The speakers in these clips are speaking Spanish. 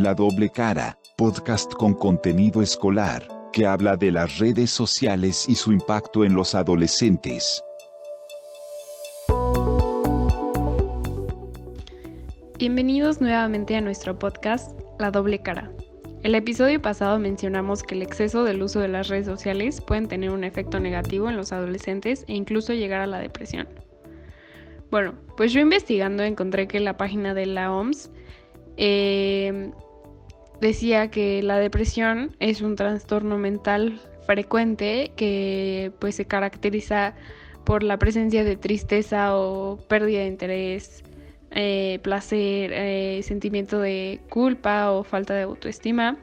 La doble cara, podcast con contenido escolar, que habla de las redes sociales y su impacto en los adolescentes. Bienvenidos nuevamente a nuestro podcast La doble cara. El episodio pasado mencionamos que el exceso del uso de las redes sociales pueden tener un efecto negativo en los adolescentes e incluso llegar a la depresión. Bueno, pues yo investigando encontré que la página de la OMS eh, decía que la depresión es un trastorno mental frecuente que pues se caracteriza por la presencia de tristeza o pérdida de interés, eh, placer, eh, sentimiento de culpa o falta de autoestima,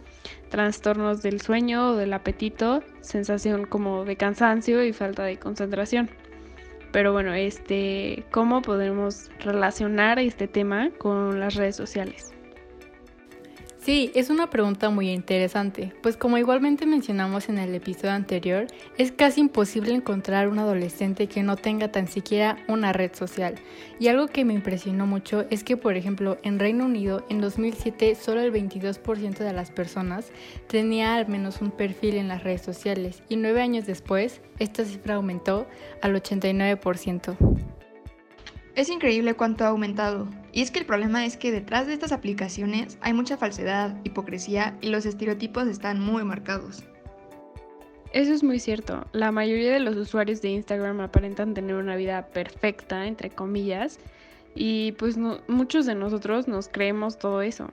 trastornos del sueño o del apetito, sensación como de cansancio y falta de concentración. Pero bueno, este, ¿cómo podemos relacionar este tema con las redes sociales? Sí, es una pregunta muy interesante, pues como igualmente mencionamos en el episodio anterior, es casi imposible encontrar un adolescente que no tenga tan siquiera una red social. Y algo que me impresionó mucho es que, por ejemplo, en Reino Unido en 2007 solo el 22% de las personas tenía al menos un perfil en las redes sociales y nueve años después esta cifra aumentó al 89%. Es increíble cuánto ha aumentado. Y es que el problema es que detrás de estas aplicaciones hay mucha falsedad, hipocresía y los estereotipos están muy marcados. Eso es muy cierto. La mayoría de los usuarios de Instagram aparentan tener una vida perfecta, entre comillas, y pues muchos de nosotros nos creemos todo eso.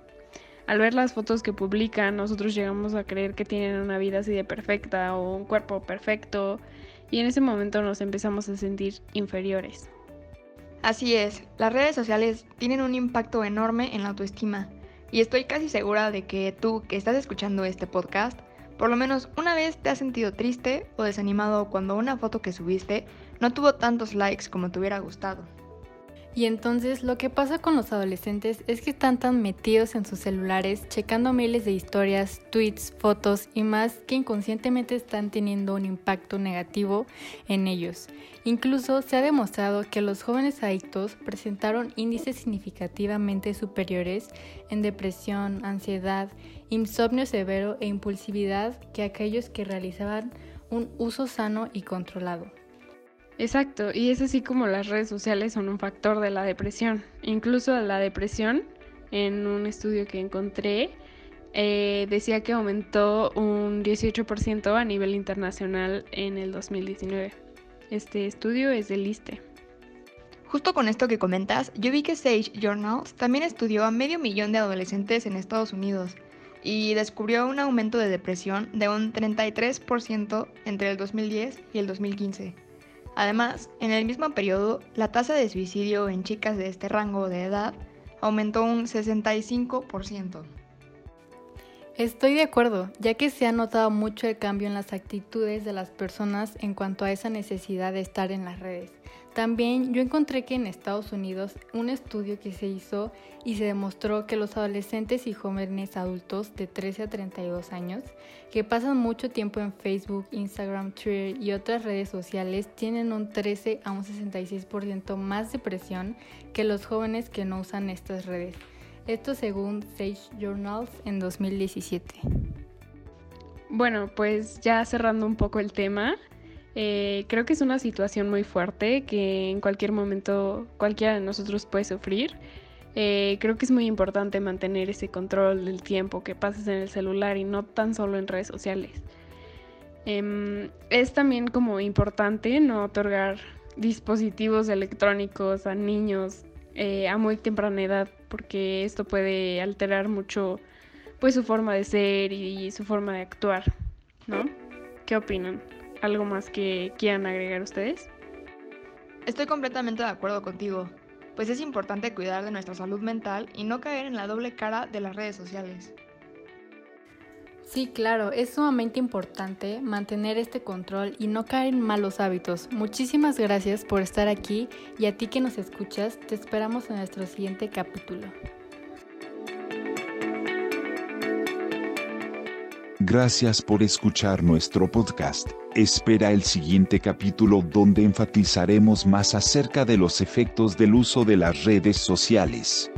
Al ver las fotos que publican, nosotros llegamos a creer que tienen una vida así de perfecta o un cuerpo perfecto, y en ese momento nos empezamos a sentir inferiores. Así es, las redes sociales tienen un impacto enorme en la autoestima y estoy casi segura de que tú que estás escuchando este podcast, por lo menos una vez te has sentido triste o desanimado cuando una foto que subiste no tuvo tantos likes como te hubiera gustado. Y entonces lo que pasa con los adolescentes es que están tan metidos en sus celulares, checando miles de historias, tweets, fotos y más que inconscientemente están teniendo un impacto negativo en ellos. Incluso se ha demostrado que los jóvenes adictos presentaron índices significativamente superiores en depresión, ansiedad, insomnio severo e impulsividad que aquellos que realizaban un uso sano y controlado. Exacto, y es así como las redes sociales son un factor de la depresión. Incluso la depresión, en un estudio que encontré, eh, decía que aumentó un 18% a nivel internacional en el 2019. Este estudio es del ISTE. Justo con esto que comentas, yo vi que Sage Journals también estudió a medio millón de adolescentes en Estados Unidos y descubrió un aumento de depresión de un 33% entre el 2010 y el 2015. Además, en el mismo periodo, la tasa de suicidio en chicas de este rango de edad aumentó un 65%. Estoy de acuerdo, ya que se ha notado mucho el cambio en las actitudes de las personas en cuanto a esa necesidad de estar en las redes. También yo encontré que en Estados Unidos un estudio que se hizo y se demostró que los adolescentes y jóvenes adultos de 13 a 32 años que pasan mucho tiempo en Facebook, Instagram, Twitter y otras redes sociales tienen un 13 a un 66% más depresión que los jóvenes que no usan estas redes. Esto según Sage Journals en 2017. Bueno, pues ya cerrando un poco el tema, eh, creo que es una situación muy fuerte que en cualquier momento cualquiera de nosotros puede sufrir. Eh, creo que es muy importante mantener ese control del tiempo que pasas en el celular y no tan solo en redes sociales. Em, es también como importante no otorgar dispositivos electrónicos a niños eh, a muy temprana edad porque esto puede alterar mucho pues su forma de ser y su forma de actuar, ¿no? ¿Qué opinan? ¿Algo más que quieran agregar ustedes? Estoy completamente de acuerdo contigo, pues es importante cuidar de nuestra salud mental y no caer en la doble cara de las redes sociales. Sí, claro, es sumamente importante mantener este control y no caer en malos hábitos. Muchísimas gracias por estar aquí y a ti que nos escuchas, te esperamos en nuestro siguiente capítulo. Gracias por escuchar nuestro podcast. Espera el siguiente capítulo donde enfatizaremos más acerca de los efectos del uso de las redes sociales.